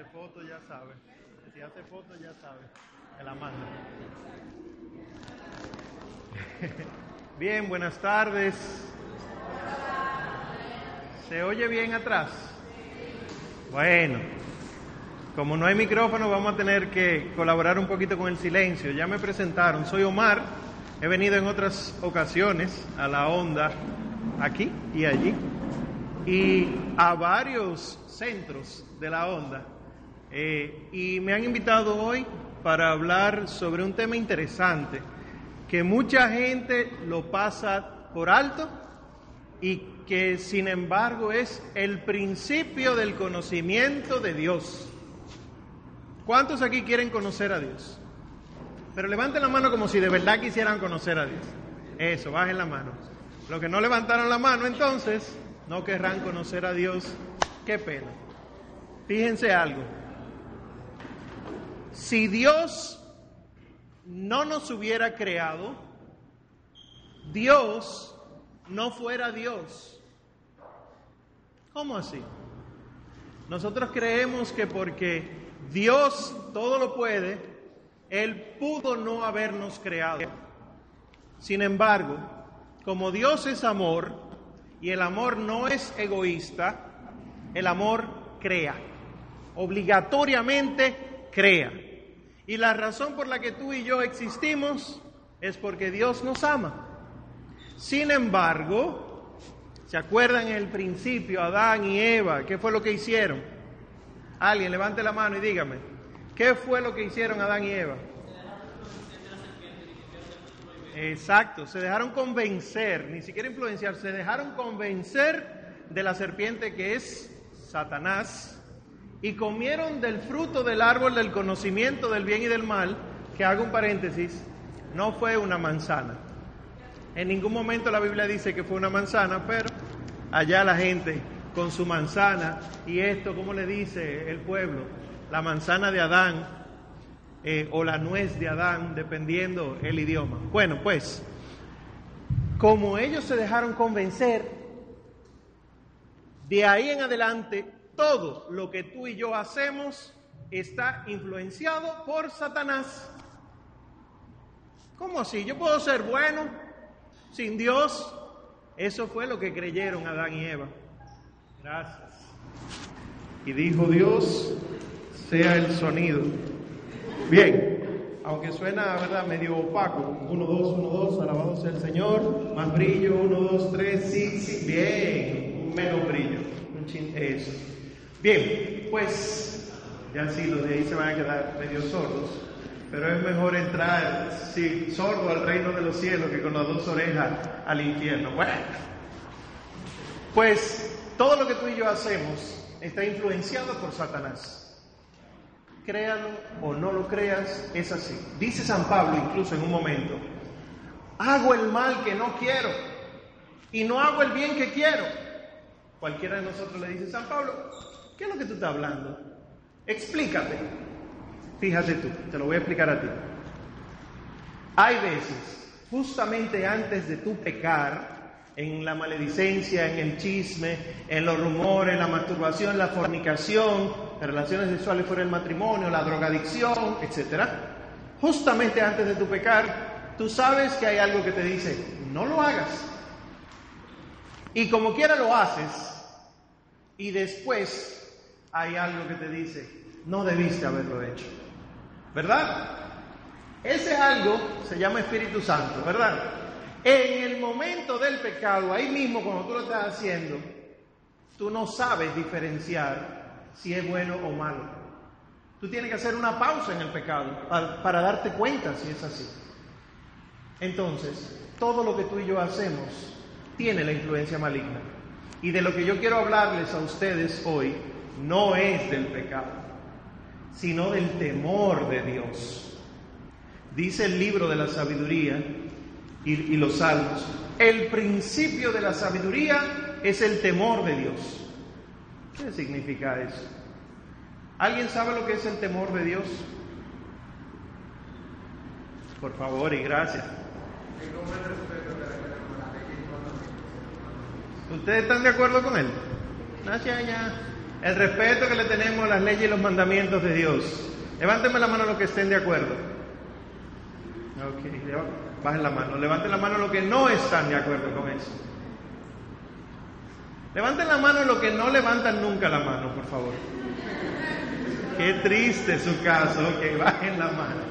hace foto ya sabe. Si hace foto ya sabe. Que la manda. Bien, buenas tardes. ¿Se oye bien atrás? Bueno, como no hay micrófono, vamos a tener que colaborar un poquito con el silencio. Ya me presentaron, soy Omar, he venido en otras ocasiones a la onda, aquí y allí, y a varios centros de la onda. Eh, y me han invitado hoy para hablar sobre un tema interesante que mucha gente lo pasa por alto y que sin embargo es el principio del conocimiento de Dios. ¿Cuántos aquí quieren conocer a Dios? Pero levanten la mano como si de verdad quisieran conocer a Dios. Eso, bajen la mano. Los que no levantaron la mano entonces no querrán conocer a Dios. Qué pena. Fíjense algo. Si Dios no nos hubiera creado, Dios no fuera Dios. ¿Cómo así? Nosotros creemos que porque Dios todo lo puede, Él pudo no habernos creado. Sin embargo, como Dios es amor y el amor no es egoísta, el amor crea. Obligatoriamente crea. Y la razón por la que tú y yo existimos es porque Dios nos ama. Sin embargo, ¿se acuerdan en el principio Adán y Eva? ¿Qué fue lo que hicieron? Alguien levante la mano y dígame, ¿qué fue lo que hicieron Adán y Eva? Exacto, se dejaron convencer, ni siquiera influenciar, se dejaron convencer de la serpiente que es Satanás y comieron del fruto del árbol del conocimiento del bien y del mal, que hago un paréntesis, no fue una manzana. En ningún momento la Biblia dice que fue una manzana, pero allá la gente con su manzana y esto, ¿cómo le dice el pueblo? La manzana de Adán eh, o la nuez de Adán, dependiendo el idioma. Bueno, pues, como ellos se dejaron convencer, de ahí en adelante todo lo que tú y yo hacemos está influenciado por Satanás. ¿Cómo así? ¿Yo puedo ser bueno sin Dios? Eso fue lo que creyeron Adán y Eva. Gracias. Y dijo Dios, sea el sonido. Bien, aunque suena, ¿verdad?, medio opaco. Uno, dos, uno, dos, alabado sea el Señor. Más brillo, uno, dos, tres, sí, sí. Bien, menos brillo. Un chin, eso. Bien, pues ya sí, los de ahí se van a quedar medio sordos, pero es mejor entrar, sí, sordo al reino de los cielos que con las dos orejas al infierno. Bueno, pues todo lo que tú y yo hacemos está influenciado por Satanás. Créalo o no lo creas, es así. Dice San Pablo incluso en un momento, hago el mal que no quiero y no hago el bien que quiero. Cualquiera de nosotros le dice, San Pablo, ¿Qué es lo que tú estás hablando? Explícate. Fíjate tú, te lo voy a explicar a ti. Hay veces, justamente antes de tu pecar, en la maledicencia, en el chisme, en los rumores, en la masturbación, la fornicación, las relaciones sexuales fuera del matrimonio, la drogadicción, etc. Justamente antes de tu pecar, tú sabes que hay algo que te dice, no lo hagas. Y como quiera lo haces, y después hay algo que te dice, no debiste haberlo hecho. ¿Verdad? Ese algo se llama Espíritu Santo, ¿verdad? En el momento del pecado, ahí mismo cuando tú lo estás haciendo, tú no sabes diferenciar si es bueno o malo. Tú tienes que hacer una pausa en el pecado para, para darte cuenta si es así. Entonces, todo lo que tú y yo hacemos tiene la influencia maligna. Y de lo que yo quiero hablarles a ustedes hoy no es del pecado, sino del temor de Dios. Dice el libro de la sabiduría y, los salmos, el principio de la sabiduría es el temor de Dios. ¿Qué significa eso? ¿Alguien sabe lo que es el temor de Dios? Por favor y gracias. ¿Ustedes están de acuerdo con él? Gracias, ya. El respeto que le tenemos a las leyes y los mandamientos de Dios. Levánteme la mano los que estén de acuerdo. Ok, bajen la mano. Levanten la mano los que no están de acuerdo con eso. Levanten la mano los que no levantan nunca la mano, por favor. Qué triste su caso, que bajen la mano.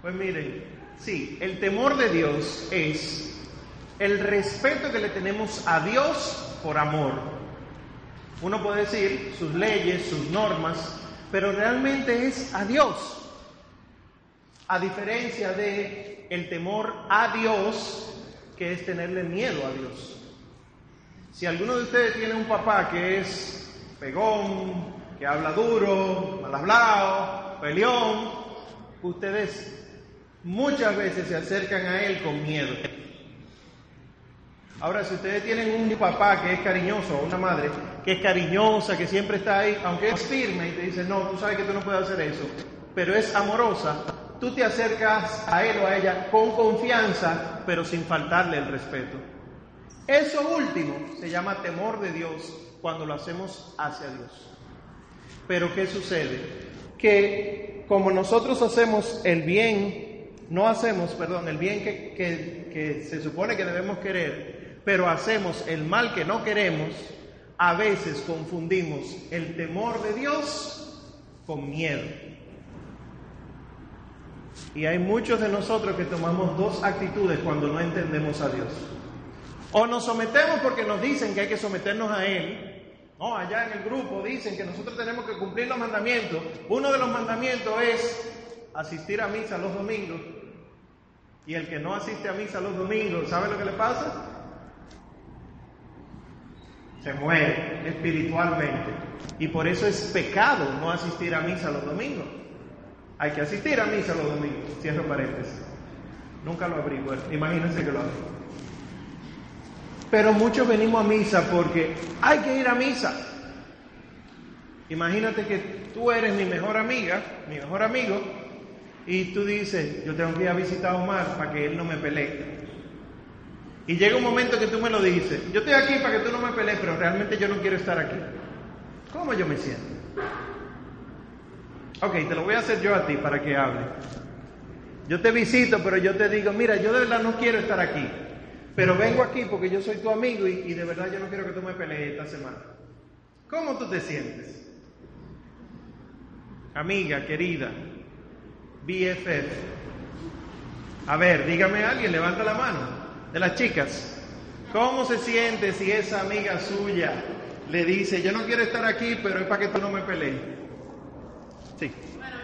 Pues miren, sí, el temor de Dios es el respeto que le tenemos a Dios por amor. Uno puede decir sus leyes, sus normas, pero realmente es a Dios. A diferencia de el temor a Dios, que es tenerle miedo a Dios. Si alguno de ustedes tiene un papá que es pegón, que habla duro, mal hablado, peleón, ustedes muchas veces se acercan a él con miedo. Ahora, si ustedes tienen un papá que es cariñoso, o una madre que es cariñosa, que siempre está ahí, aunque es firme y te dice, no, tú sabes que tú no puedes hacer eso, pero es amorosa, tú te acercas a él o a ella con confianza, pero sin faltarle el respeto. Eso último se llama temor de Dios cuando lo hacemos hacia Dios. Pero ¿qué sucede? Que como nosotros hacemos el bien, no hacemos, perdón, el bien que, se supone que debemos querer, pero hacemos el mal que no queremos, a veces confundimos el temor de Dios con miedo. Y hay muchos de nosotros que tomamos dos actitudes cuando no entendemos a Dios. O nos sometemos porque nos dicen que hay que someternos a Él. No, allá en el grupo dicen que nosotros tenemos que cumplir los mandamientos. Uno de los mandamientos es asistir a misa los domingos. Y el que no asiste a misa los domingos, ¿sabe lo que le pasa? Se muere espiritualmente. Y por eso es pecado no asistir a misa los domingos. Hay que asistir a misa los domingos. Cierro paréntesis. Nunca lo abrí, bueno, imagínense que lo abrí. Pero muchos venimos a misa porque hay que ir a misa. Imagínate que tú eres mi mejor amiga, mi mejor amigo, y tú dices, yo tengo que ir a visitar a Omar para que él no me pelee. Y llega un momento que tú me lo dices, yo estoy aquí para que tú no me pelees, pero realmente yo no quiero estar aquí. ¿Cómo yo me siento? Ok, te lo voy a hacer yo a ti para que hable. Yo te visito, pero yo te digo, mira, yo de verdad no quiero estar aquí. Pero vengo aquí porque yo soy tu amigo y, de verdad yo no quiero que tú me pelees esta semana. ¿Cómo tú te sientes? Amiga, querida, BFF. A ver, dígame a alguien, levanta la mano, de las chicas. ¿Cómo se siente si esa amiga suya le dice, yo no quiero estar aquí, pero es para que tú no me pelees? Sí. Bueno,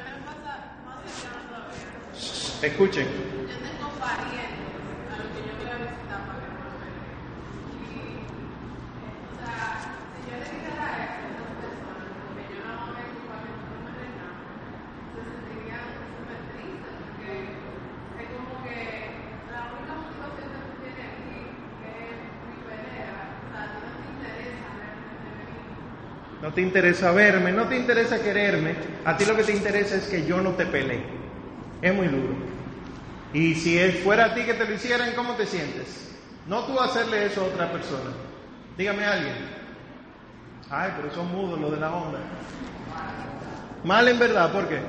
Escuchen. Yo tengo no te interesa verme, no te interesa quererme, a ti lo que te interesa es que yo no te pelee. Es muy duro. Y si fuera a ti que te lo hicieran, ¿cómo te sientes? No tú hacerle eso a otra persona. Dígame a alguien. Ay, pero son mudos los de la onda. Mal en verdad, ¿por qué?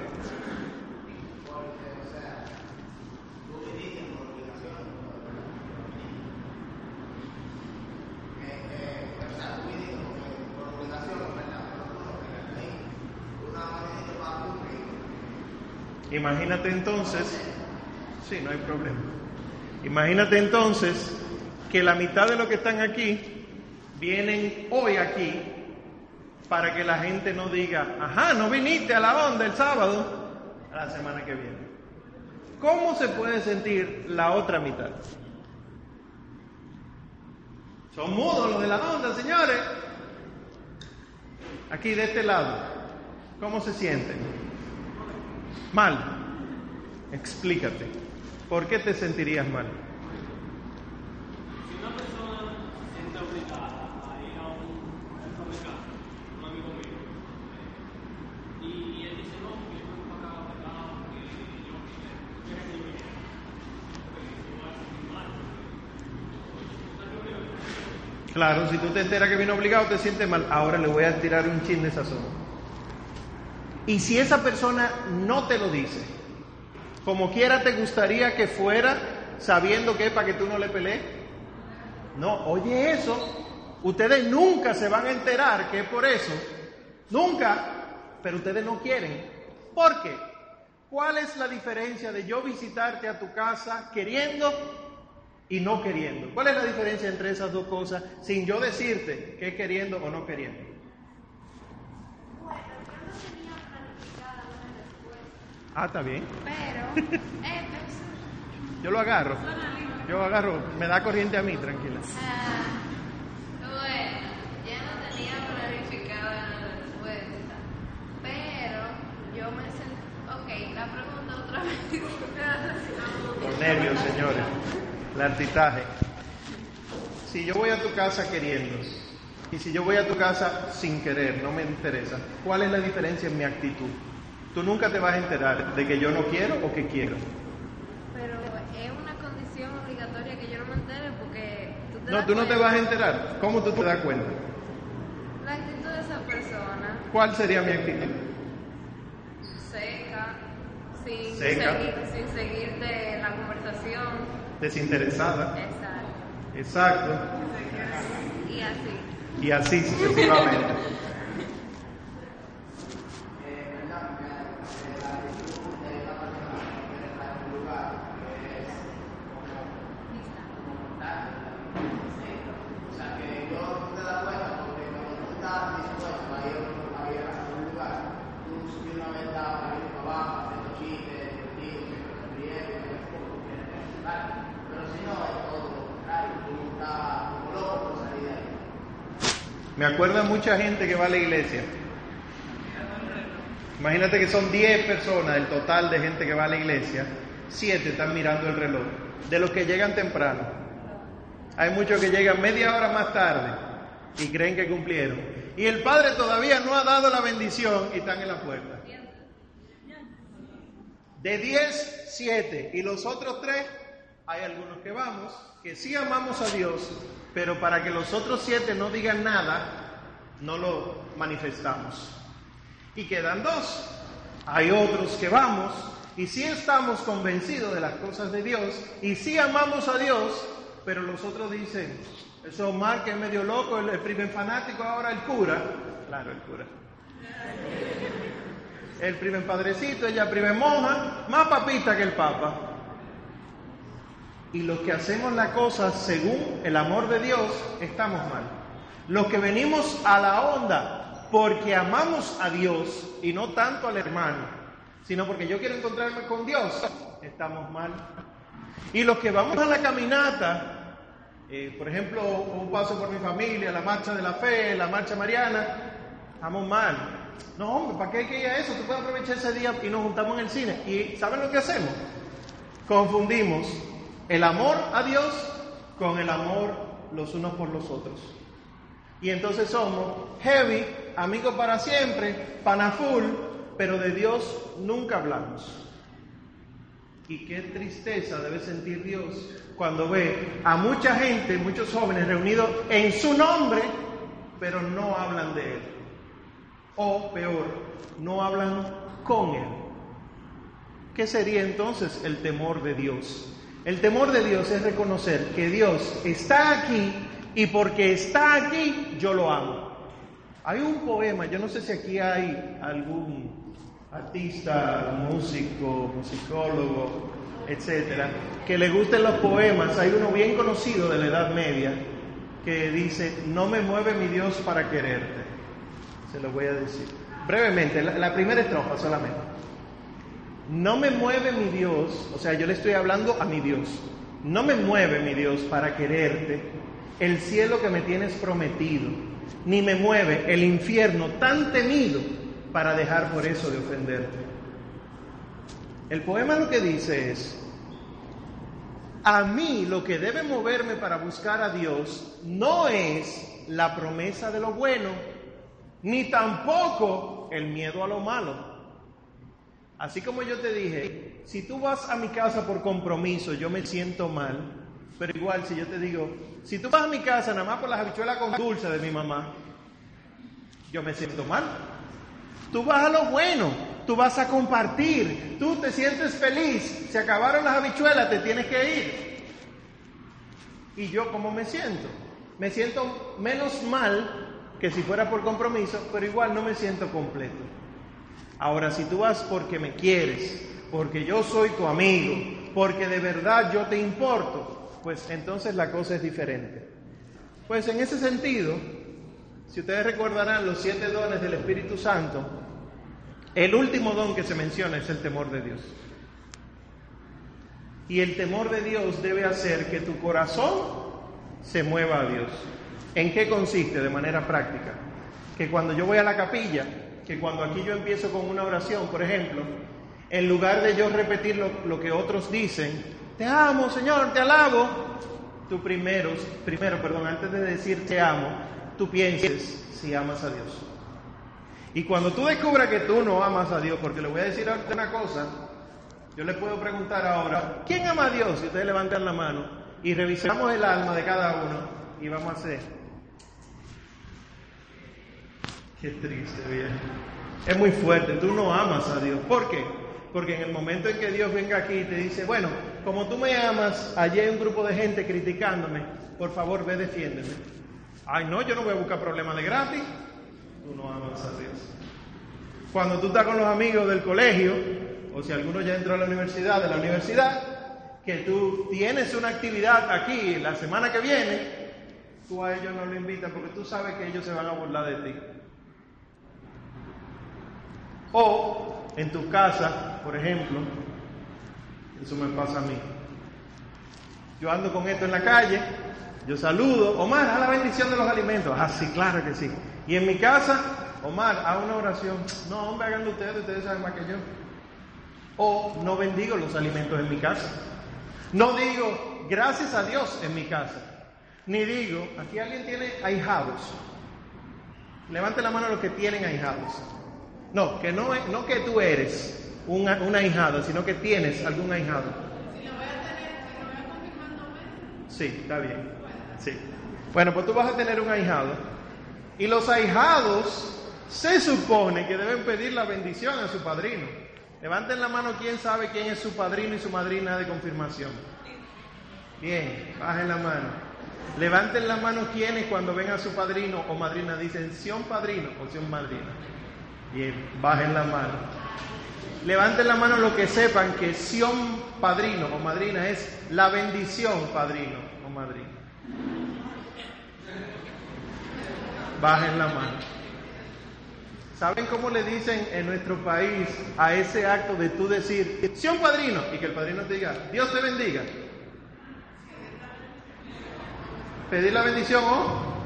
Imagínate entonces, sí, no hay problema. Imagínate entonces que la mitad de los que están aquí vienen hoy aquí para que la gente no diga, ajá, no viniste a la onda el sábado, a la semana que viene. ¿Cómo se puede sentir la otra mitad? Son mudos los de la onda, señores. Aquí de este lado, ¿cómo se sienten? Mal. Explícate. ¿Por qué te sentirías mal? Si una persona se siente obligada a ir a un un amigo mío, y él dice, no, porque yo no pagaba pecado, porque yo quiero que me. Claro, si tú te enteras que vino obligado, te sientes mal. Ahora le voy a tirar un chin de sazón. Y si esa persona no te lo dice, como quiera te gustaría que fuera sabiendo que es para que tú no le pelees. No, oye eso, ustedes nunca se van a enterar que es por eso. Nunca, pero ustedes no quieren. ¿Por qué? ¿Cuál es la diferencia de yo visitarte a tu casa queriendo y no queriendo? ¿Cuál es la diferencia entre esas dos cosas sin yo decirte que es queriendo o no queriendo? Bueno, yo no tenía planificada una respuesta, Ah, está bien. pero eh, Yo lo agarro. Yo agarro, me da corriente a mí, tranquila. Ah, bueno, ya no tenía planificada la respuesta, pero yo me sentí, ok, la pregunta otra vez. Los nervios, señores. El. Si yo voy a tu casa queriendo y si yo voy a tu casa sin querer, no me interesa, ¿cuál es la diferencia en mi actitud? Tú nunca te vas a enterar de que yo no quiero o que quiero. Pero es una condición obligatoria que yo no me entere porque tú te No, das tú no te vas a enterar. ¿Cómo tú te das cuenta? La actitud de esa persona, ¿Cuál sería mi actitud? seca, sin, Seca. Seguir, sin seguirte la conversación. Desinteresada. Exacto. Exacto. Y así. Y así sucesivamente. mucha gente que va a la iglesia. Imagínate que son 10 personas del total de gente que va a la iglesia, 7 están mirando el reloj, de los que llegan temprano. Hay muchos que llegan media hora más tarde y creen que cumplieron. Y el Padre todavía no ha dado la bendición y están en la puerta. De 10, 7. Y los otros 3, hay algunos que vamos, que sí amamos a Dios, pero para que los otros 7 no digan nada, no lo manifestamos. Y quedan dos. Hay otros que vamos y sí estamos convencidos de las cosas de Dios y sí amamos a Dios, pero los otros dicen, eso Omar que es medio loco, el, primer fanático, ahora el cura. Claro, el cura. El primer padrecito, ella primer monja, más papita que el papa. Y los que hacemos la cosa según el amor de Dios, estamos mal. Los que venimos a la onda porque amamos a Dios y no tanto al hermano, sino porque yo quiero encontrarme con Dios, estamos mal. Y los que vamos a la caminata, eh, por ejemplo, un paso por mi familia, la marcha de la fe, la marcha mariana, estamos mal. No, hombre, ¿para qué hay que ir a eso? Tú puedes aprovechar ese día y nos juntamos en el cine. ¿Y saben lo que hacemos? Confundimos el amor a Dios con el amor los unos por los otros. Y entonces somos heavy, amigos para siempre, panaful, pero de Dios nunca hablamos. Y qué tristeza debe sentir Dios cuando ve a mucha gente, muchos jóvenes reunidos en su nombre, pero no hablan de Él. O peor, no hablan con Él. ¿Qué sería entonces el temor de Dios? El temor de Dios es reconocer que Dios está aquí y porque está aquí yo lo amo. Hay un poema, yo no sé si aquí hay algún artista, músico, musicólogo, etcétera, que le gusten los poemas. Hay uno bien conocido de la Edad Media que dice: No me mueve mi Dios para quererte. Se lo voy a decir brevemente, la, la primera estrofa solamente. No me mueve mi Dios, o sea, yo le estoy hablando a mi Dios. No me mueve mi Dios para quererte el cielo que me tienes prometido, ni me mueve el infierno tan temido para dejar por eso de ofenderte. El poema lo que dice es, a mí lo que debe moverme para buscar a Dios no es la promesa de lo bueno, ni tampoco el miedo a lo malo. Así como yo te dije, si tú vas a mi casa por compromiso, yo me siento mal, pero igual si yo te digo, Si tú vas a mi casa nada más por las habichuelas con dulce de mi mamá, yo me siento mal. Tú vas a lo bueno, tú vas a compartir, tú te sientes feliz, se acabaron las habichuelas, te tienes que ir. ¿Y yo cómo me siento? Me siento menos mal que si fuera por compromiso, pero igual no me siento completo. Ahora, si tú vas porque me quieres, porque yo soy tu amigo, porque de verdad yo te importo, pues entonces la cosa es diferente. Pues en ese sentido, si ustedes recordarán los siete dones del Espíritu Santo, el último don que se menciona es el temor de Dios. Y el temor de Dios debe hacer que tu corazón se mueva a Dios. ¿En qué consiste de manera práctica? Que cuando yo voy a la capilla, que cuando aquí yo empiezo con una oración, por ejemplo, en lugar de yo repetir lo, que otros dicen, te amo, Señor, te alabo, tú primero, primero, perdón, antes de decir te amo, tú pienses si amas a Dios. Y cuando tú descubras que tú no amas a Dios, porque le voy a decir una cosa, yo le puedo preguntar ahora, ¿quién ama a Dios? Si ustedes levantan la mano y revisamos el alma de cada uno y vamos a hacer. Qué triste, bien. Es muy fuerte, tú no amas a Dios. ¿Por qué? Porque en el momento en que Dios venga aquí y te dice, bueno, como tú me amas, allí hay un grupo de gente criticándome, por favor ve, defiéndeme. Ay, no, yo no voy a buscar problemas de gratis. Tú no amas a Dios. Cuando tú estás con los amigos del colegio, o si alguno ya entró a la universidad, de la universidad, que tú tienes una actividad aquí la semana que viene, tú a ellos no lo invitas porque tú sabes que ellos se van a burlar de ti. O en tu casa, por ejemplo, eso me pasa a mí. Yo ando con esto en la calle, yo saludo, Omar, a la bendición de los alimentos. Ah, sí, claro que sí. Y en mi casa, Omar, a una oración. No, hombre, háganlo ustedes, ustedes saben más que yo. O no bendigo los alimentos en mi casa. No digo gracias a Dios en mi casa. Ni digo, aquí alguien tiene ahijados. Levante la mano los que tienen ahijados. No, que no, no que tú eres un, ahijado, sino que tienes algún ahijado. Si lo voy a tener, si lo voy a confirmar, Sí, está bien. Sí. Bueno, pues tú vas a tener un ahijado. Y los ahijados se supone que deben pedir la bendición a su padrino. Levanten la mano quién sabe quién es su padrino y su madrina de confirmación. Bien, bajen la mano. Levanten la mano quienes cuando ven a su padrino o madrina dicen Sion padrino o Sion madrina. Bien, bajen la mano. Levanten la mano los que sepan que Sion padrino o madrina es la bendición padrino o madrina. Bajen la mano. ¿Saben cómo le dicen en nuestro país a ese acto de tú decir, Sion padrino, y que el padrino te diga, Dios te bendiga? Pedir la bendición o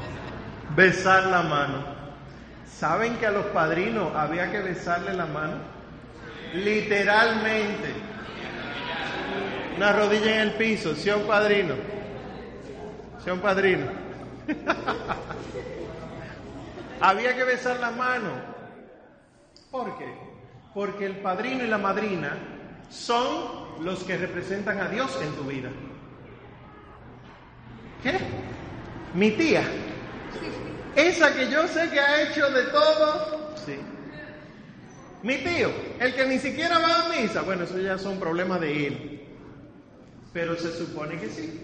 besar la mano. ¿Saben que a los padrinos había que besarle la mano? Literalmente. Una rodilla en el piso, sea un padrino. Sea un padrino. había que besar la mano. ¿Por qué? Porque el padrino y la madrina son los que representan a Dios en tu vida. ¿Qué? Mi tía esa que yo sé que ha hecho de todo, sí. Mi tío, el que ni siquiera va a misa, bueno, eso ya son problemas de él. Pero se supone que sí.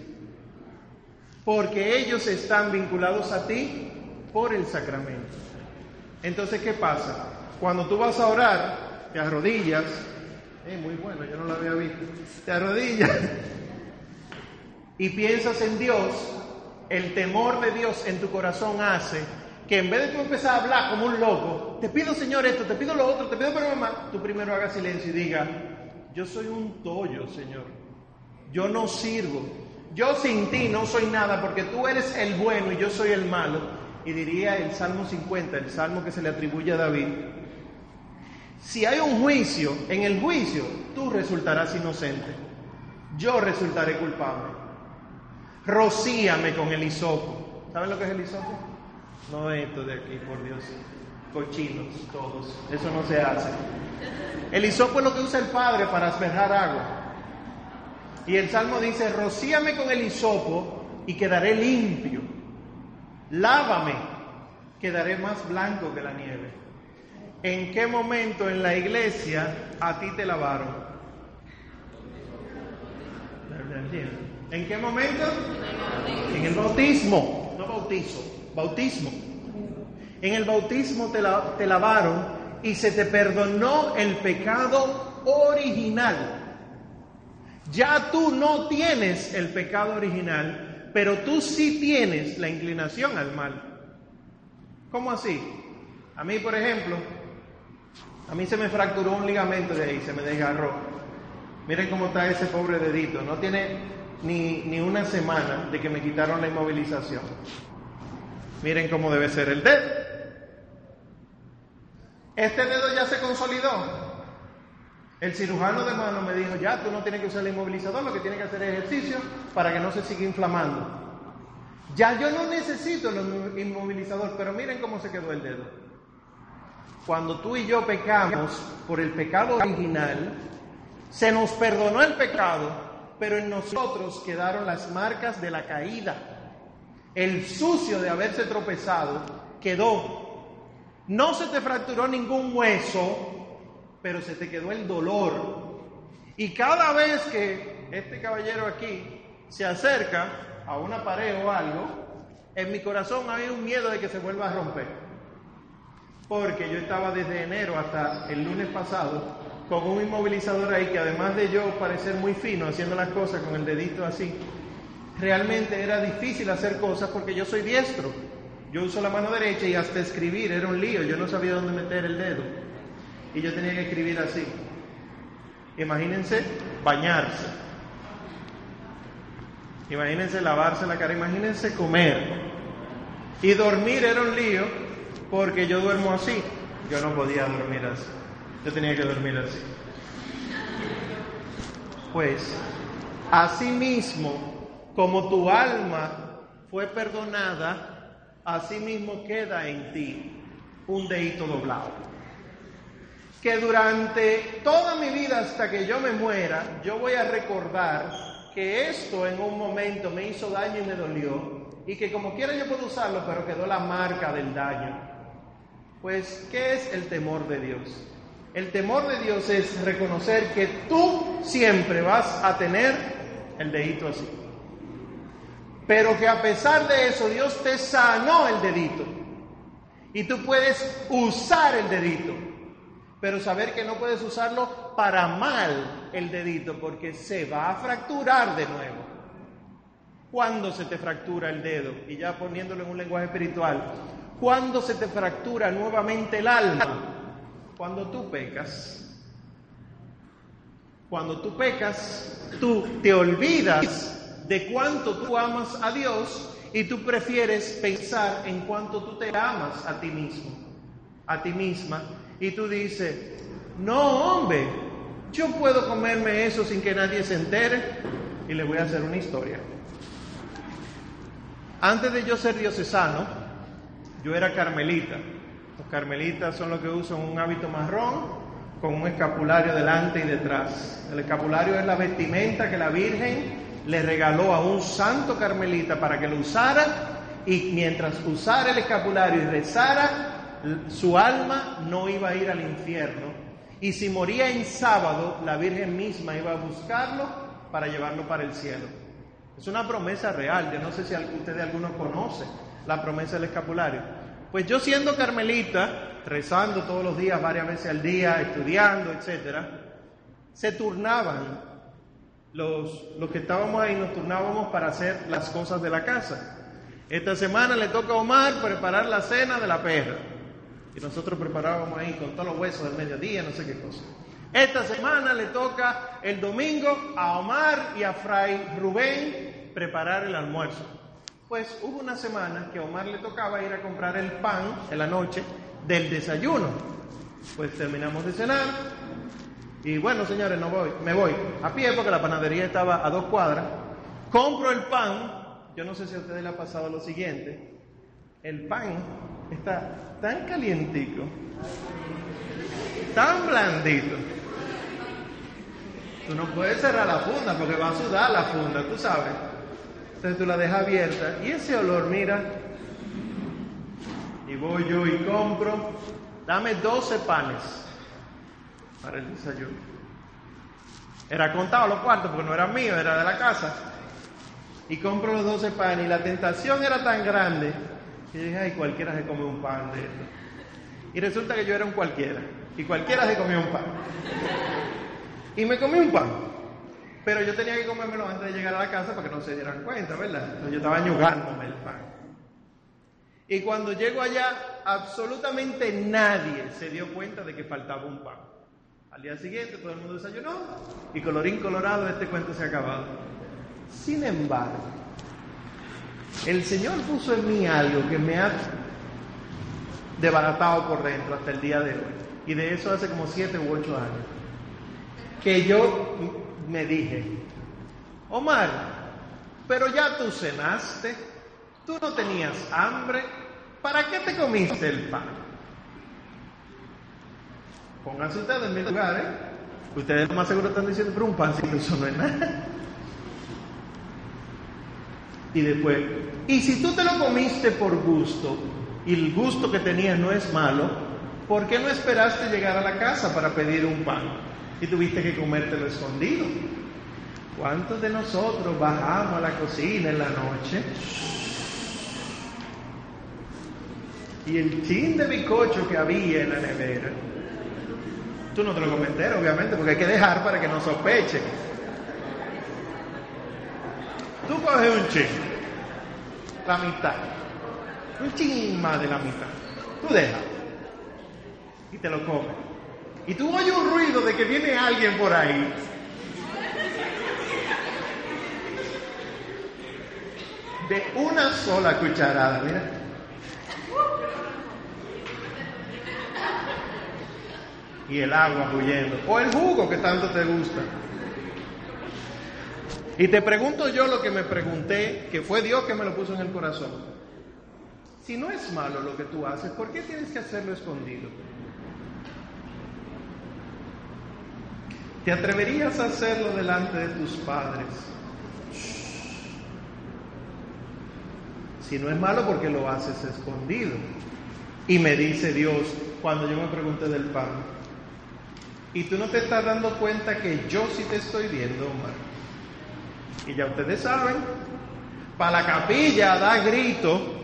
Porque ellos están vinculados a ti por el sacramento. Entonces, ¿qué pasa? Cuando tú vas a orar, te arrodillas. Eh, muy bueno, yo no lo había visto. Te arrodillas y piensas en Dios el temor de Dios en tu corazón hace que en vez de tú empezar a hablar como un loco, te pido Señor esto, te pido lo otro, te pido pero mamá, tú primero hagas silencio y diga, yo soy un tollo, Señor. Yo no sirvo. Yo sin ti no soy nada porque tú eres el bueno y yo soy el malo. Y diría el Salmo 50, el salmo que se le atribuye a David. Si hay un juicio, en el juicio tú resultarás inocente. Yo resultaré culpable rocíame con el hisopo. ¿Saben lo que es el hisopo? No esto de aquí, por Dios. Cochinos, todos. Eso no se hace. El hisopo es lo que usa el Padre para asperjar agua. Y el Salmo dice, rocíame con el hisopo y quedaré limpio. Lávame, quedaré más blanco que la nieve. ¿En qué momento en la iglesia a ti te lavaron? ¿En qué momento? En el bautismo, no bautizo, bautismo. En el bautismo te, te lavaron y se te perdonó el pecado original. Ya tú no tienes el pecado original, pero tú sí tienes la inclinación al mal. ¿Cómo así? A mí, por ejemplo, a mí se me fracturó un ligamento de ahí, se me desgarró. Miren cómo está ese pobre dedito. No tiene ni, ni una semana de que me quitaron la inmovilización. Miren cómo debe ser el dedo. Este dedo ya se consolidó. El cirujano de mano me dijo, ya tú no tienes que usar el inmovilizador, lo que tienes que hacer es ejercicio para que no se siga inflamando. Ya yo no necesito el inmovilizador, pero miren cómo se quedó el dedo. Cuando tú y yo pecamos por el pecado original, se nos perdonó el pecado, pero en nosotros quedaron las marcas de la caída. El sucio de haberse tropezado quedó. No se te fracturó ningún hueso, pero se te quedó el dolor. Y cada vez que este caballero aquí se acerca a una pared o algo, en mi corazón hay un miedo de que se vuelva a romper. Porque yo estaba desde enero hasta el lunes pasado con un inmovilizador ahí que además de yo parecer muy fino haciendo las cosas con el dedito así, realmente era difícil hacer cosas porque yo soy diestro. Yo uso la mano derecha y hasta escribir era un lío, yo no sabía dónde meter el dedo. Y yo tenía que escribir así. Imagínense bañarse. Imagínense lavarse la cara, imagínense comer. Y dormir era un lío porque yo duermo así. Yo no podía dormir así. Yo tenía que dormir así. Pues, así mismo, como tu alma fue perdonada, así mismo queda en ti un dedito doblado. Que durante toda mi vida hasta que yo me muera, yo voy a recordar que esto en un momento me hizo daño y me dolió, y que como quiera yo puedo usarlo, pero quedó la marca del daño. Pues, ¿qué es el temor de Dios? El temor de Dios es reconocer que tú siempre vas a tener el dedito así. Pero que a pesar de eso Dios te sanó el dedito. Y tú puedes usar el dedito. Pero saber que no puedes usarlo para mal el dedito porque se va a fracturar de nuevo. ¿Cuándo se te fractura el dedo? Y ya poniéndolo en un lenguaje espiritual. ¿Cuándo se te fractura nuevamente el alma? Cuando tú pecas, cuando tú pecas, tú te olvidas de cuánto tú amas a Dios y tú prefieres pensar en cuánto tú te amas a ti mismo, a ti misma, y tú dices, no hombre, yo puedo comerme eso sin que nadie se entere, y le voy a hacer una historia. Antes de yo ser diocesano, yo era carmelita. Los carmelitas son los que usan un hábito marrón con un escapulario delante y detrás. El escapulario es la vestimenta que la Virgen le regaló a un santo carmelita para que lo usara y mientras usara el escapulario y rezara, su alma no iba a ir al infierno. Y si moría en sábado, la Virgen misma iba a buscarlo para llevarlo para el cielo. Es una promesa real. Yo no sé si ustedes algunos conocen la promesa del escapulario. Pues yo siendo carmelita, rezando todos los días, varias veces al día, estudiando, etcétera, se turnaban. Los, los que estábamos ahí nos turnábamos para hacer las cosas de la casa. Esta semana le toca a Omar preparar la cena de la perra. Y nosotros preparábamos ahí con todos los huesos del mediodía, no sé qué cosa. Esta semana le toca el domingo a Omar y a Fray Rubén preparar el almuerzo. Pues hubo una semana que a Omar le tocaba ir a comprar el pan en la noche del desayuno. Pues terminamos de cenar y bueno, señores, no voy, me voy a pie porque la panadería estaba a dos cuadras. Compro el pan. Yo no sé si a ustedes le ha pasado lo siguiente. El pan está tan calientico, tan blandito. Tú no puedes cerrar la funda porque va a sudar la funda, tú sabes. Entonces tú la dejas abierta y ese olor, mira, y voy yo y compro, dame 12 panes para el desayuno. Era contado los cuartos porque no era mío, era de la casa. Y compro los 12 panes y la tentación era tan grande que dije, ay, cualquiera se come un pan de esto. Y resulta que yo era un cualquiera. Y cualquiera se comía un pan. Y me comí un pan. Pero yo tenía que comérmelo antes de llegar a la casa para que no se dieran cuenta, ¿verdad? Entonces yo estaba ñugándome el pan. Y cuando llego allá, absolutamente nadie se dio cuenta de que faltaba un pan. Al día siguiente todo el mundo desayunó y colorín colorado este cuento se ha acabado. Sin embargo, el Señor puso en mí algo que me ha desbaratado por dentro hasta el día de hoy. Y de eso hace como siete u ocho años. Que yo me dije, Omar, pero ya tú cenaste, tú no tenías hambre, ¿para qué te comiste el pan? Pónganse ustedes en mi lugar, ¿eh? Ustedes más seguro están diciendo, pero un pancito eso no es nada. Y después, y si tú te lo comiste por gusto, y el gusto que tenías no es malo, ¿por qué no esperaste llegar a la casa para pedir un pan? Y tuviste que comértelo escondido. ¿Cuántos de nosotros bajamos a la cocina en la noche? Y el chin de bicocho que había en la nevera, tú no te lo comenté, obviamente, porque hay que dejar para que no sospechen. Tú coges un chin, la mitad, un chin más de la mitad, tú dejas y te lo comes. Y tú oyes un ruido de que viene alguien por ahí. De una sola cucharada, mira. Y el agua fluyendo. O el jugo que tanto te gusta. Y te pregunto yo lo que me pregunté, que fue Dios que me lo puso en el corazón. Si no es malo lo que tú haces, ¿por qué tienes que hacerlo escondido? ¿Te atreverías a hacerlo delante de tus padres? Si no es malo porque lo haces escondido. Y me dice Dios cuando yo me pregunté del pan. Y tú no te estás dando cuenta que yo sí te estoy viendo, Omar. Y ya ustedes saben, para la capilla da grito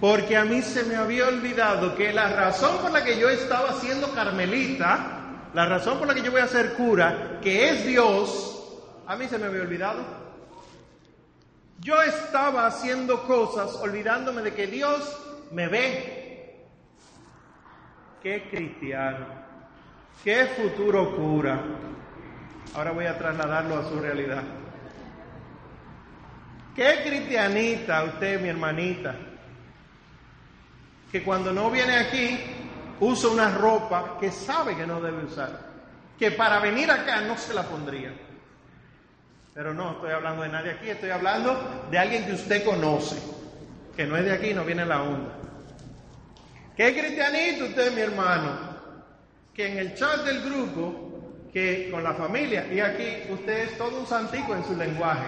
porque a mí se me había olvidado que la razón por la que yo estaba siendo carmelita, la razón por la que yo voy a ser cura, que es Dios, a mí se me había olvidado. Yo estaba haciendo cosas olvidándome de que Dios me ve. Qué cristiano, qué futuro cura. Ahora voy a trasladarlo a su realidad. Qué cristianita usted, mi hermanita, que cuando no viene aquí usa una ropa que sabe que no debe usar, que para venir acá no se la pondría. Pero no, estoy hablando de nadie aquí, estoy hablando de alguien que usted conoce, que no es de aquí, no viene la onda. ¿Qué cristianito usted, mi hermano? Que en el chat del grupo, que con la familia, y aquí usted es todo un santico en su lenguaje,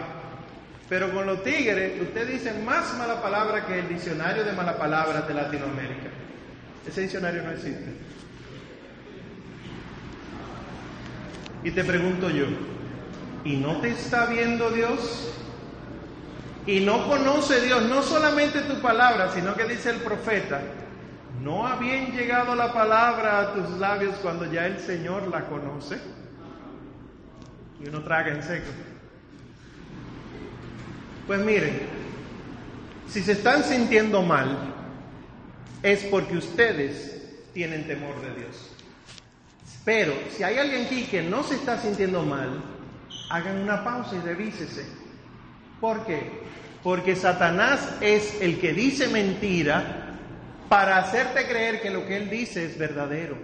pero con los tigres usted dice más mala palabra que el diccionario de mala palabras de Latinoamérica. Ese diccionario no existe. Y te pregunto yo, ¿y no te está viendo Dios? Y no conoce Dios no solamente tu palabra, sino que dice el profeta, ¿no ha bien llegado la palabra a tus labios cuando ya el Señor la conoce? Y uno traga en seco. Pues miren, si se están sintiendo mal, es porque ustedes tienen temor de Dios. Pero si hay alguien aquí que no se está sintiendo mal, hagan una pausa y revísese. ¿Por qué? Porque Satanás es el que dice mentira para hacerte creer que lo que él dice es verdadero.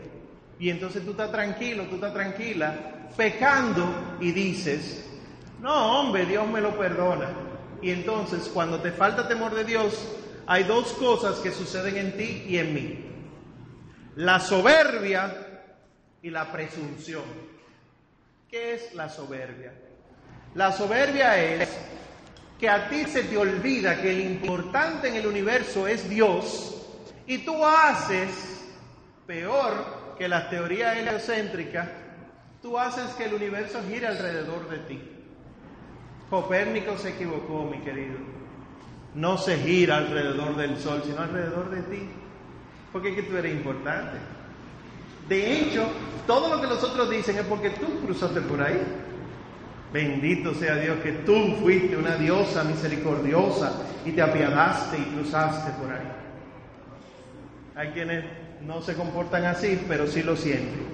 Y entonces tú estás tranquilo, tú estás tranquila, pecando y dices, no hombre, Dios me lo perdona. Y entonces cuando te falta temor de Dios, hay dos cosas que suceden en ti y en mí. La soberbia y la presunción. ¿Qué es la soberbia? La soberbia es que a ti se te olvida que el importante en el universo es Dios y tú haces peor que las teorías heliocéntricas, tú haces que el universo gire alrededor de ti. Copérnico se equivocó, mi querido. No se gira alrededor del sol, sino alrededor de ti. Porque es que tú eres importante. De hecho, todo lo que los otros dicen es porque tú cruzaste por ahí. Bendito sea Dios que tú fuiste una diosa misericordiosa y te apiadaste y cruzaste por ahí. Hay quienes no se comportan así, pero sí lo sienten.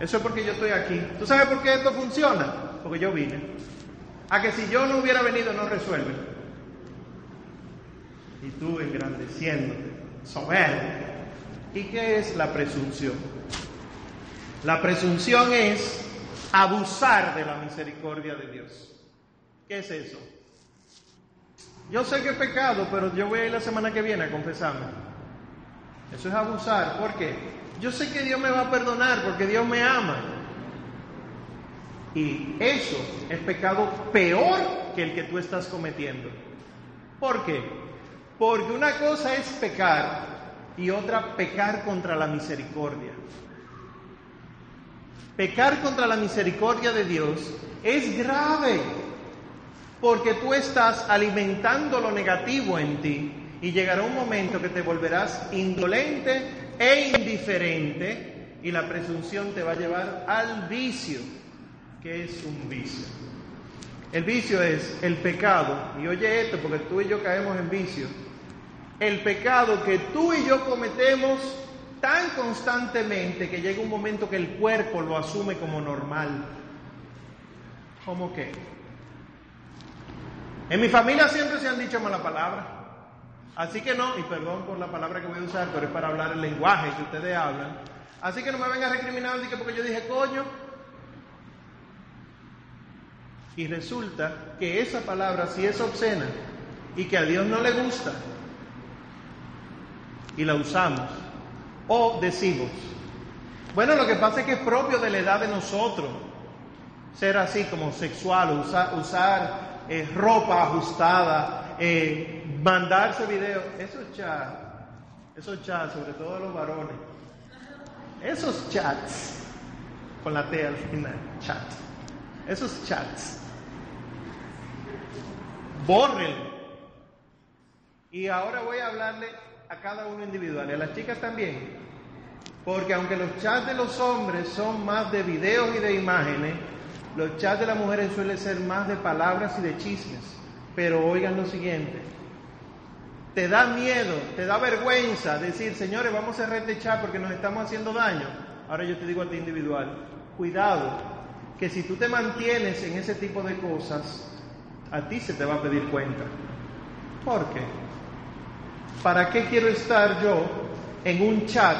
Eso es porque yo estoy aquí. ¿Tú sabes por qué esto funciona? Porque yo vine. A que si yo no hubiera venido no resuelve. Y tú engrandeciéndote, soberbio. ¿Y qué es la presunción? La presunción es abusar de la misericordia de Dios. ¿Qué es eso? Yo sé que es pecado, pero yo voy a ir la semana que viene a confesarme. Eso es abusar. ¿Por qué? Yo sé que Dios me va a perdonar porque Dios me ama. Y eso es pecado peor que el que tú estás cometiendo. ¿Por qué? Porque una cosa es pecar y otra pecar contra la misericordia. Pecar contra la misericordia de Dios es grave porque tú estás alimentando lo negativo en ti y llegará un momento que te volverás indolente e indiferente y la presunción te va a llevar al vicio. que es un vicio? El vicio es el pecado, y oye esto porque tú y yo caemos en vicio, el pecado que tú y yo cometemos tan constantemente que llega un momento que el cuerpo lo asume como normal. ¿Cómo qué? En mi familia siempre se han dicho mala palabra. Así que no, y perdón por la palabra que voy a usar, pero es para hablar el lenguaje que ustedes hablan. Así que no me vengan a recriminar porque yo dije coño. Y resulta que esa palabra sí es obscena y que a Dios no le gusta. Y la usamos o decimos. Bueno, lo que pasa es que es propio de la edad de nosotros ser así como sexual, usar, usar eh, ropa ajustada, eh, mandarse videos. Esos chats, esos chats, sobre todo los varones, esos chats, con la T al final, chat, esos chats, bórrenlo. Y ahora voy a hablarle a cada uno individual y a las chicas también. Porque aunque los chats de los hombres son más de videos y de imágenes, los chats de las mujeres suelen ser más de palabras y de chismes. Pero oigan lo siguiente, te da miedo, te da vergüenza decir, señores, vamos a cerrar este chat porque nos estamos haciendo daño. Ahora yo te digo a ti individual, cuidado, que si tú te mantienes en ese tipo de cosas, a ti se te va a pedir cuenta. ¿Por qué? ¿Para qué quiero estar yo en un chat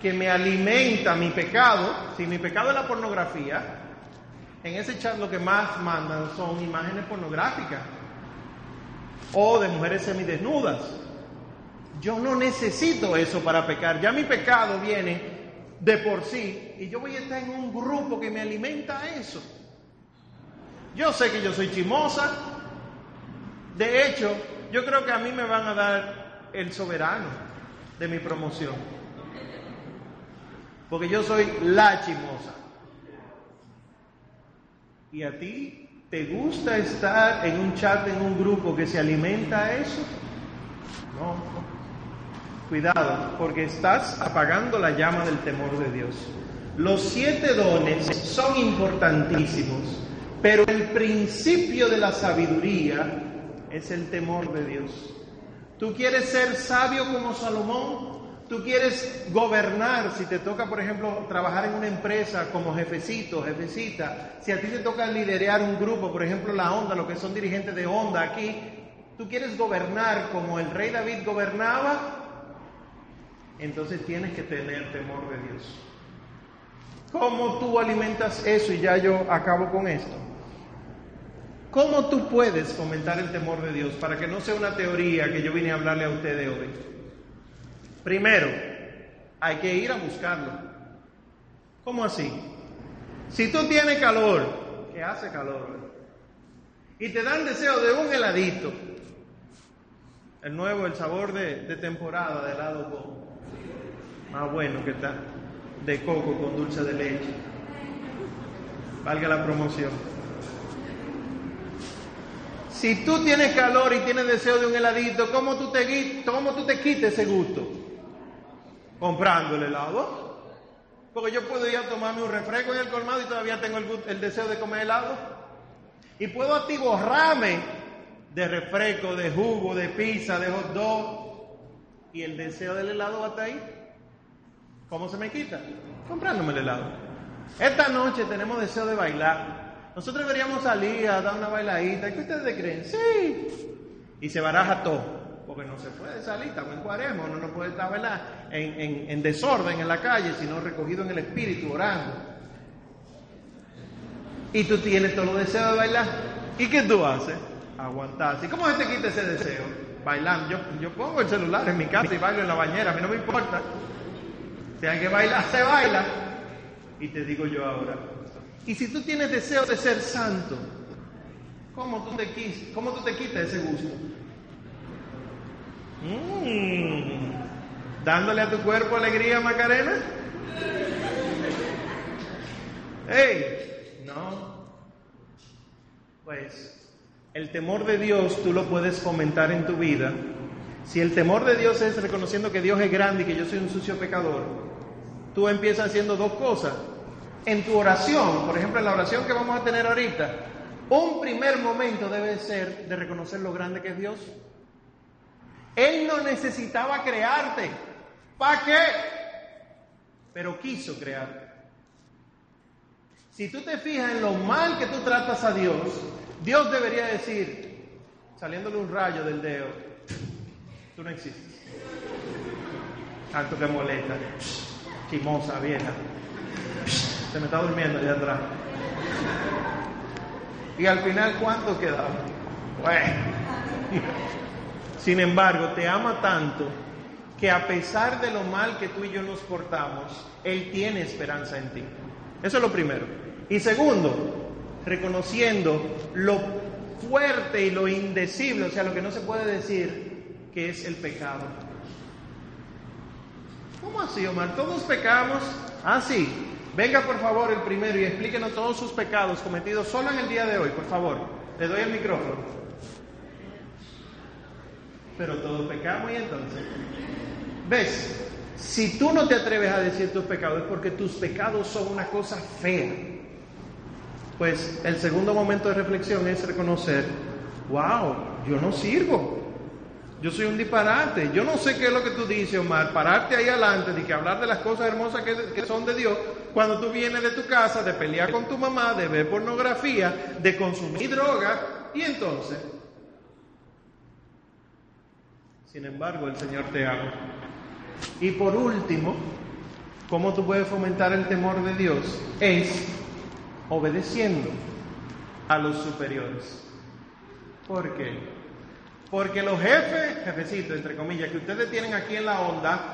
que me alimenta mi pecado? Si mi pecado es la pornografía, en ese chat lo que más mandan son imágenes pornográficas o de mujeres semidesnudas. Yo no necesito eso para pecar. Ya mi pecado viene de por sí y yo voy a estar en un grupo que me alimenta eso. Yo sé que yo soy chimosa. De hecho, yo creo que a mí me van a dar el soberano de mi promoción. Porque yo soy la chimosa. ¿Y a ti te gusta estar en un chat, en un grupo que se alimenta a eso? No. Cuidado, porque estás apagando la llama del temor de Dios. Los siete dones son importantísimos, pero el principio de la sabiduría es el temor de Dios. Tú quieres ser sabio como Salomón. Tú quieres gobernar, si te toca, por ejemplo, trabajar en una empresa como jefecito, jefecita, si a ti te toca liderar un grupo, por ejemplo, la Onda, lo que son dirigentes de Onda aquí, tú quieres gobernar como el rey David gobernaba, entonces tienes que tener temor de Dios. ¿Cómo tú alimentas eso? Y ya yo acabo con esto. ¿Cómo tú puedes fomentar el temor de Dios para que no sea una teoría que yo vine a hablarle a ustedes hoy? Primero, hay que ir a buscarlo. ¿Cómo así? Si tú tienes calor, que hace calor, y te dan deseo de un heladito. El nuevo, el sabor de, temporada de helado con más bueno que está, de coco con dulce de leche. Valga la promoción. Si tú tienes calor y tienes deseo de un heladito, ¿cómo tú te, cómo tú te quites ese gusto? Comprando el helado. Porque yo puedo ir a tomarme un refresco en el colmado y todavía tengo el, deseo de comer helado. Y puedo atiborrarme de refresco, de jugo, de pizza, de hot dog. Y el deseo del helado hasta ahí. ¿Cómo se me quita? Comprándome el helado. Esta noche tenemos deseo de bailar. Nosotros deberíamos salir a dar una bailadita. ¿Qué ustedes creen? Sí. Y se baraja todo. Porque no se puede salir, estamos en cuarema, uno no puede estar ¿verdad? En, en, en desorden en la calle, sino recogido en el espíritu, orando. Y tú tienes todo el deseo de bailar. ¿Y qué tú haces? Aguantar. ¿Y cómo se te quita ese deseo? Bailando. Yo, yo pongo el celular en mi casa y bailo en la bañera, a mí no me importa. Si hay que bailar, se baila. Y te digo yo ahora, y si tú tienes deseo de ser santo, ¿cómo tú te, quitas ese gusto? Mm, ¿Dándole a tu cuerpo alegría, Macarena? ¡Ey! No. Pues el temor de Dios tú lo puedes fomentar en tu vida. Si el temor de Dios es reconociendo que Dios es grande y que yo soy un sucio pecador, tú empiezas haciendo dos cosas en tu oración, por ejemplo, en la oración que vamos a tener ahorita, un primer momento debe ser de reconocer lo grande que es Dios. Él no necesitaba crearte. ¿Para qué? Pero quiso crearte. Si tú te fijas en lo mal que tú tratas a Dios, Dios debería decir, saliéndole un rayo del dedo, tú no existes. Tanto que molesta, chimosa, vieja. Se me está durmiendo allá atrás. Y al final, ¿cuánto quedaba? Bueno. Sin embargo, te ama tanto que a pesar de lo mal que tú y yo nos portamos, Él tiene esperanza en ti. Eso es lo primero. Y segundo, reconociendo lo fuerte y lo indecible, o sea, lo que no se puede decir, que es el pecado. ¿Cómo así, Omar? Todos pecamos. Ah, sí. Venga por favor el primero y explíquenos todos sus pecados cometidos solo en el día de hoy, por favor. Le doy el micrófono. Pero todos pecamos y entonces. ¿Ves? Si tú no te atreves a decir tus pecados es porque tus pecados son una cosa fea. Pues el segundo momento de reflexión es reconocer, wow, yo no sirvo. Yo soy un disparate. Yo no sé qué es lo que tú dices, Omar. Pararte ahí adelante de que hablar de las cosas hermosas que, son de Dios cuando tú vienes de tu casa, de pelear con tu mamá, de ver pornografía, de consumir droga. Y entonces, sin embargo, el Señor te ama. Y por último, ¿cómo tú puedes fomentar el temor de Dios? Es obedeciendo a los superiores. ¿Por qué? Porque los jefes, jefecitos, entre comillas, que ustedes tienen aquí en la onda,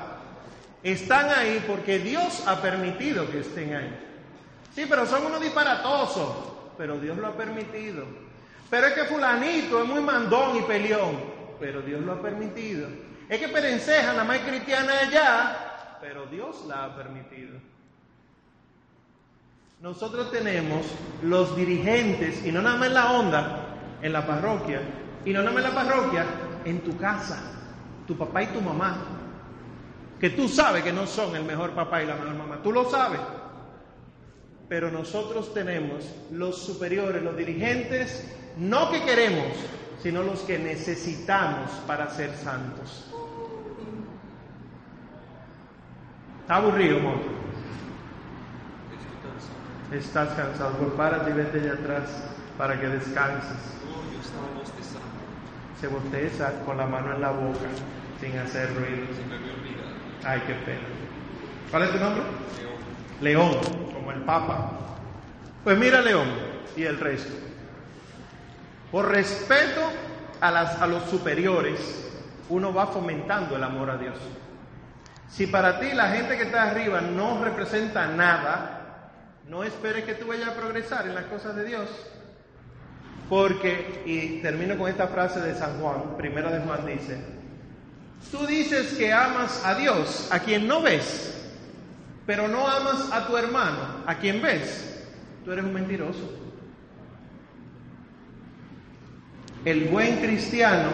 están ahí porque Dios ha permitido que estén ahí. Sí, pero son unos disparatosos, pero Dios lo ha permitido. Pero es que fulanito es muy mandón y peleón, pero Dios lo ha permitido. Es que Perenceja nada más cristiana allá, pero Dios la ha permitido. Nosotros tenemos los dirigentes, y no nada más en la onda, en la parroquia, y no nada más en la parroquia, en tu casa, tu papá y tu mamá, que tú sabes que no son el mejor papá y la mejor mamá, tú lo sabes. Pero nosotros tenemos los superiores, los dirigentes, no que queremos, sino los que necesitamos para ser santos. ¿Está aburrido, amor? Estás cansado, pues párate y vete allá atrás para que descanses. Se bosteza con la mano en la boca, sin hacer ruido. Ay, qué pena. ¿Cuál es tu nombre? León. León, como el Papa. Pues mira, León, y el resto. Por respeto a, las, a los superiores, uno va fomentando el amor a Dios. Si para ti la gente que está arriba no representa nada, no esperes que tú vayas a progresar en las cosas de Dios. Porque, y termino con esta frase de San Juan, primera de Juan dice, tú dices que amas a Dios, a quien no ves, pero no amas a tu hermano, a quien ves, tú eres un mentiroso. El buen cristiano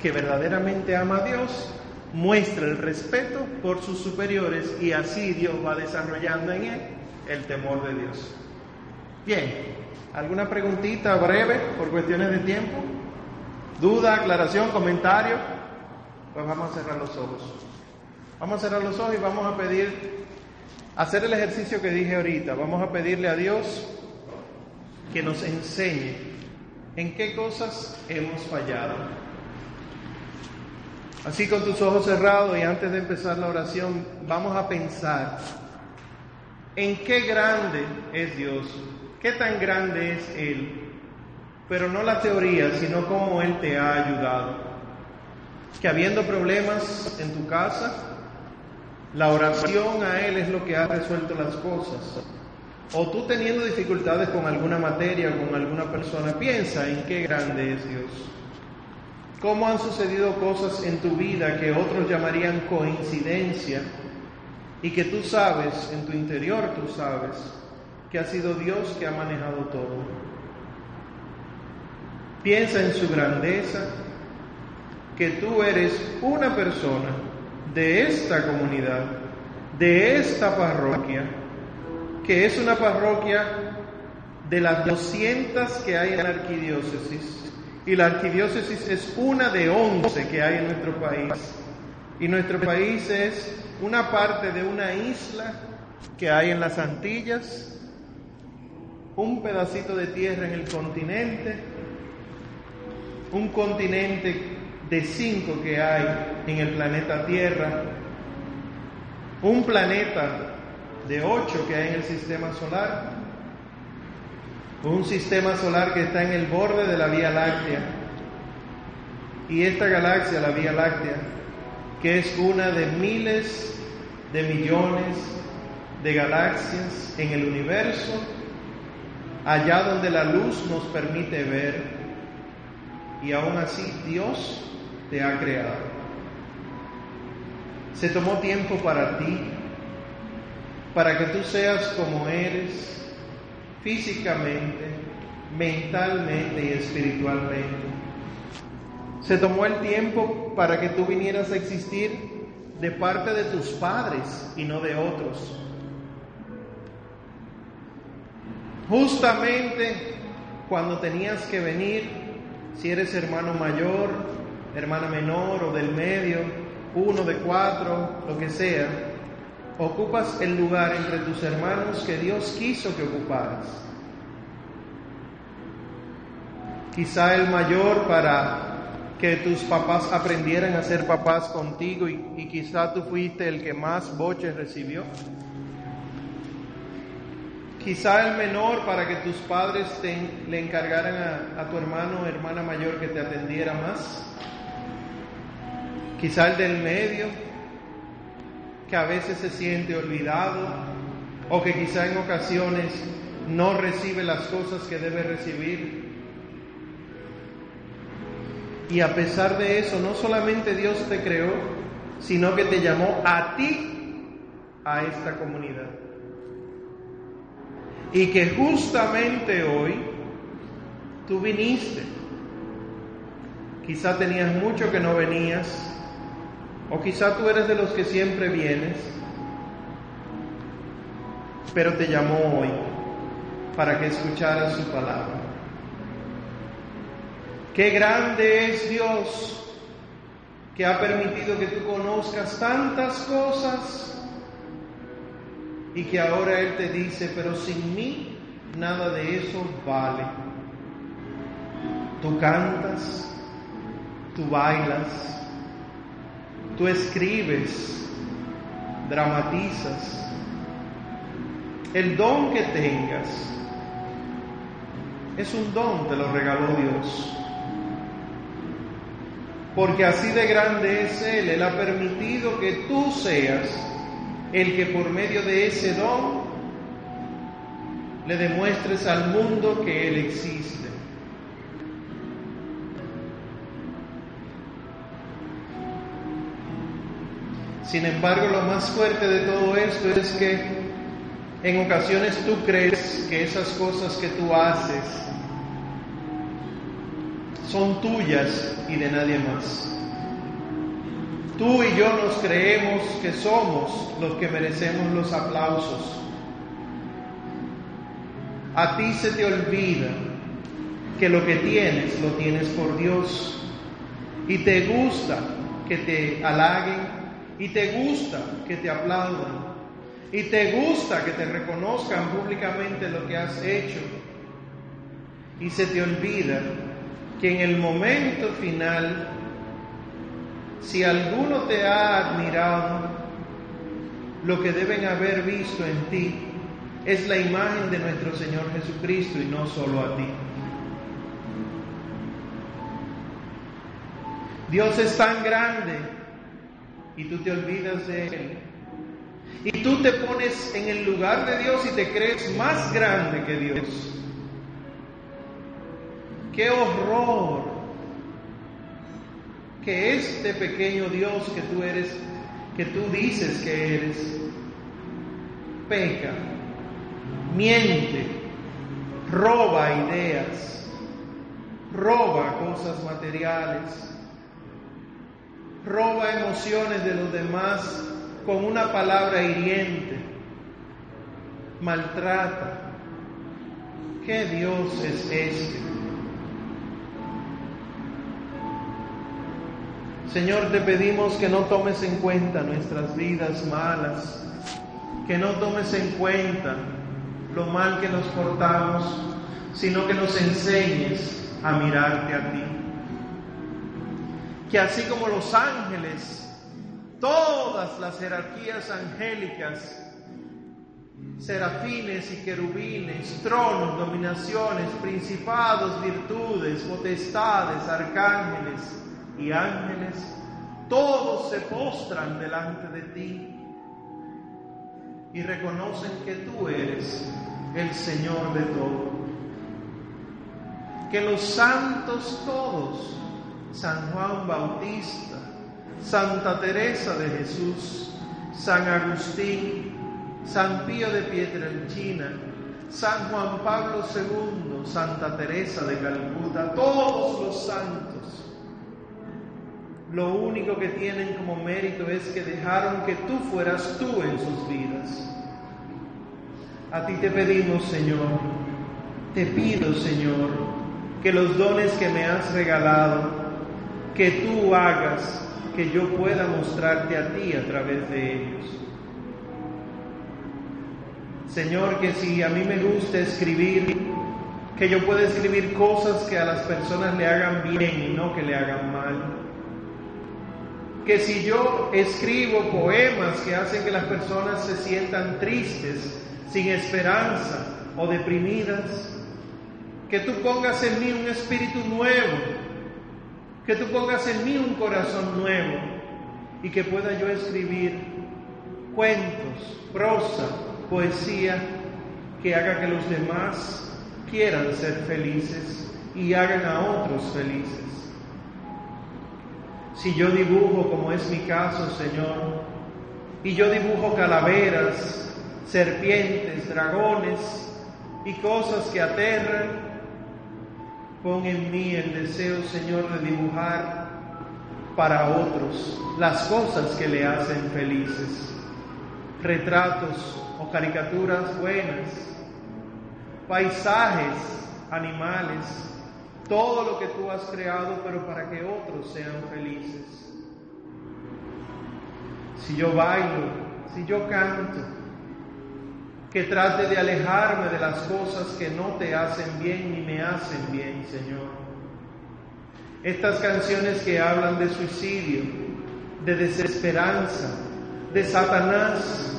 que verdaderamente ama a Dios muestra el respeto por sus superiores y así Dios va desarrollando en él el temor de Dios. Bien, ¿alguna preguntita breve por cuestiones de tiempo? ¿Duda, aclaración, comentario? Pues vamos a cerrar los ojos. Vamos a cerrar los ojos y vamos a pedir, hacer el ejercicio que dije ahorita. Vamos a pedirle a Dios que nos enseñe en qué cosas hemos fallado. Así con tus ojos cerrados y antes de empezar la oración, vamos a pensar en qué grande es Dios, qué tan grande es Él, pero no la teoría, sino cómo Él te ha ayudado. Que habiendo problemas en tu casa, la oración a Él es lo que ha resuelto las cosas. O tú teniendo dificultades con alguna materia o con alguna persona, piensa en qué grande es Dios. ¿Cómo han sucedido cosas en tu vida que otros llamarían coincidencia y que tú sabes, en tu interior tú sabes, que ha sido Dios que ha manejado todo? Piensa en su grandeza, que tú eres una persona de esta comunidad, de esta parroquia, que es una parroquia de las 200 que hay en la arquidiócesis y la arquidiócesis es una de once que hay en nuestro país. Y nuestro país es una parte de una isla que hay en las Antillas, un pedacito de tierra en el continente, un continente de cinco que hay en el planeta Tierra, un planeta de ocho que hay en el sistema solar, un sistema solar que está en el borde de la Vía Láctea. Y esta galaxia, la Vía Láctea, que es una de miles de millones de galaxias en el universo, allá donde la luz nos permite ver, y aún así Dios te ha creado. Se tomó tiempo para ti, para que tú seas como eres, físicamente, mentalmente y espiritualmente. Se tomó el tiempo para que tú vinieras a existir de parte de tus padres y no de otros. Justamente cuando tenías que venir, si eres hermano mayor, hermana menor o del medio, uno de cuatro, lo que sea, ocupas el lugar entre tus hermanos que Dios quiso que ocuparas. Quizá el mayor para que tus papás aprendieran a ser papás contigo y, quizá tú fuiste el que más boches recibió. Quizá el menor para que tus padres le encargaran a, a tu hermano o hermana mayor que te atendiera más. Quizá el del medio que a veces se siente olvidado o que quizá en ocasiones no recibe las cosas que debe recibir. Y a pesar de eso, no solamente Dios te creó, sino que te llamó a ti a esta comunidad. Y que justamente hoy tú viniste. Quizá tenías mucho que no venías, o quizá tú eres de los que siempre vienes, pero te llamó hoy para que escucharas su palabra. Qué grande es Dios que ha permitido que tú conozcas tantas cosas y que ahora Él te dice, pero sin mí nada de eso vale. Tú cantas, tú bailas, Tú escribes, dramatizas. El don que tengas es un don, te lo regaló Dios. Porque así de grande es Él, Él ha permitido que tú seas el que por medio de ese don le demuestres al mundo que Él existe. Sin embargo, lo más fuerte de todo esto es que en ocasiones tú crees que esas cosas que tú haces son tuyas y de nadie más. Tú y yo nos creemos que somos los que merecemos los aplausos. A ti se te olvida que lo que tienes lo tienes por Dios y te gusta que te halaguen y te gusta que te aplaudan y te gusta que te reconozcan públicamente lo que has hecho y se te olvida que en el momento final, si alguno te ha admirado, lo que deben haber visto en ti es la imagen de nuestro Señor Jesucristo y no solo a ti. Dios es tan grande y tú te olvidas de Él. Y tú te pones en el lugar de Dios y te crees más grande que Dios. Qué horror que este pequeño Dios que tú eres, que tú dices que eres, peca, miente, roba ideas, roba cosas materiales, roba emociones de los demás con una palabra hiriente, maltrata. ¿Qué Dios es este? Señor, te pedimos que no tomes en cuenta nuestras vidas malas, que no tomes en cuenta lo mal que nos portamos, sino que nos enseñes a mirarte a ti. Que así como los ángeles, todas las jerarquías angélicas, serafines y querubines, tronos, dominaciones, principados, virtudes, potestades, arcángeles, y ángeles, todos se postran delante de ti y reconocen que tú eres el Señor de todo. Que los santos todos, San Juan Bautista, Santa Teresa de Jesús, San Agustín, San Pío de Pietrelcina, San Juan Pablo II, Santa Teresa de Calcuta, todos los santos, lo único que tienen como mérito es que dejaron que tú fueras tú en sus vidas. A ti te pedimos, Señor, te pido, Señor, que los dones que me has regalado, que tú hagas que yo pueda mostrarte a ti a través de ellos. Señor, que si a mí me gusta escribir, que yo pueda escribir cosas que a las personas le hagan bien y no que le hagan mal que si yo escribo poemas que hacen que las personas se sientan tristes, sin esperanza o deprimidas, que tú pongas en mí un espíritu nuevo, que tú pongas en mí un corazón nuevo y que pueda yo escribir cuentos, prosa, poesía que haga que los demás quieran ser felices y hagan a otros felices. Si yo dibujo, como es mi caso, Señor, y yo dibujo calaveras, serpientes, dragones y cosas que aterran, pon en mí el deseo, Señor, de dibujar para otros las cosas que le hacen felices, retratos o caricaturas buenas, paisajes, animales, todo lo que tú has creado, pero para que otros sean felices. Si yo bailo, si yo canto, que trate de alejarme de las cosas que no te hacen bien ni me hacen bien, Señor. Estas canciones que hablan de suicidio, de desesperanza, de Satanás,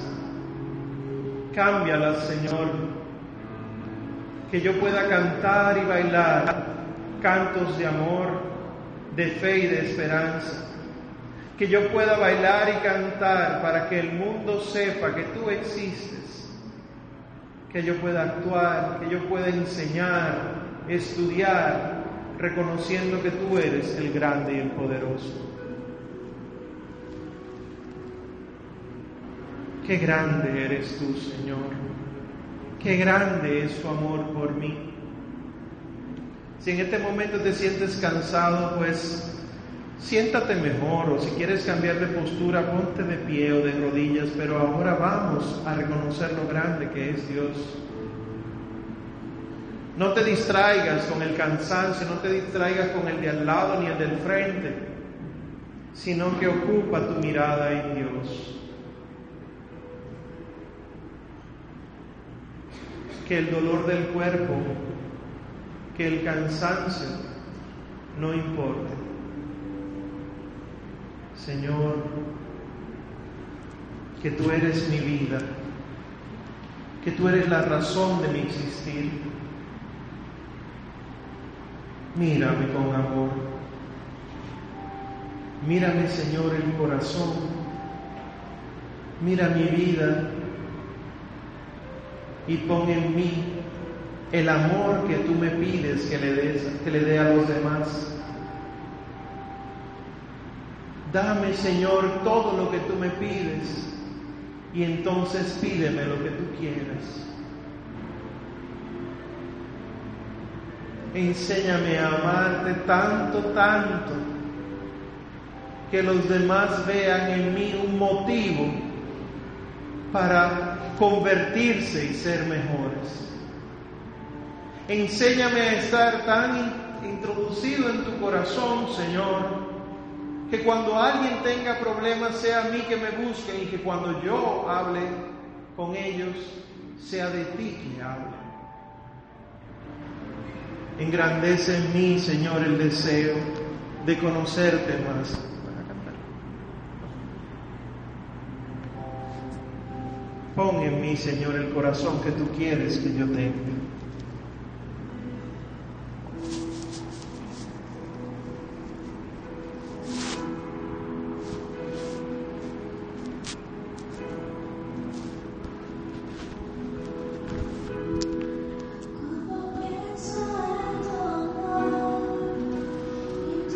cámbialas, Señor. Que yo pueda cantar y bailar cantos de amor, de fe y de esperanza. Que yo pueda bailar y cantar para que el mundo sepa que tú existes. Que yo pueda actuar, que yo pueda enseñar, estudiar, reconociendo que tú eres el grande y el poderoso. Qué grande eres tú, Señor. Qué grande es tu amor por mí. Si en este momento te sientes cansado, pues siéntate mejor o si quieres cambiar de postura, ponte de pie o de rodillas, pero ahora vamos a reconocer lo grande que es Dios. No te distraigas con el cansancio, no te distraigas con el de al lado ni el del frente, sino que ocupa tu mirada en Dios. Que el dolor del cuerpo, que el cansancio no importe. Señor, que tú eres mi vida, que tú eres la razón de mi existir Mírame con amor. Mírame, Señor, el corazón. Mira mi vida y pon en mí el amor que tú me pides que le, des, que le dé a los demás. Dame, Señor, todo lo que tú me pides y entonces pídeme lo que tú quieras. Enséñame a amarte tanto, tanto, que los demás vean en mí un motivo para convertirse y ser mejores. Enséñame a estar tan introducido en tu corazón, Señor, que cuando alguien tenga problemas sea a mí que me busquen y que cuando yo hable con ellos sea de ti que hable. Engrandece en mí, Señor, el deseo de conocerte más. Pon en mí, Señor, el corazón que tú quieres que yo tenga.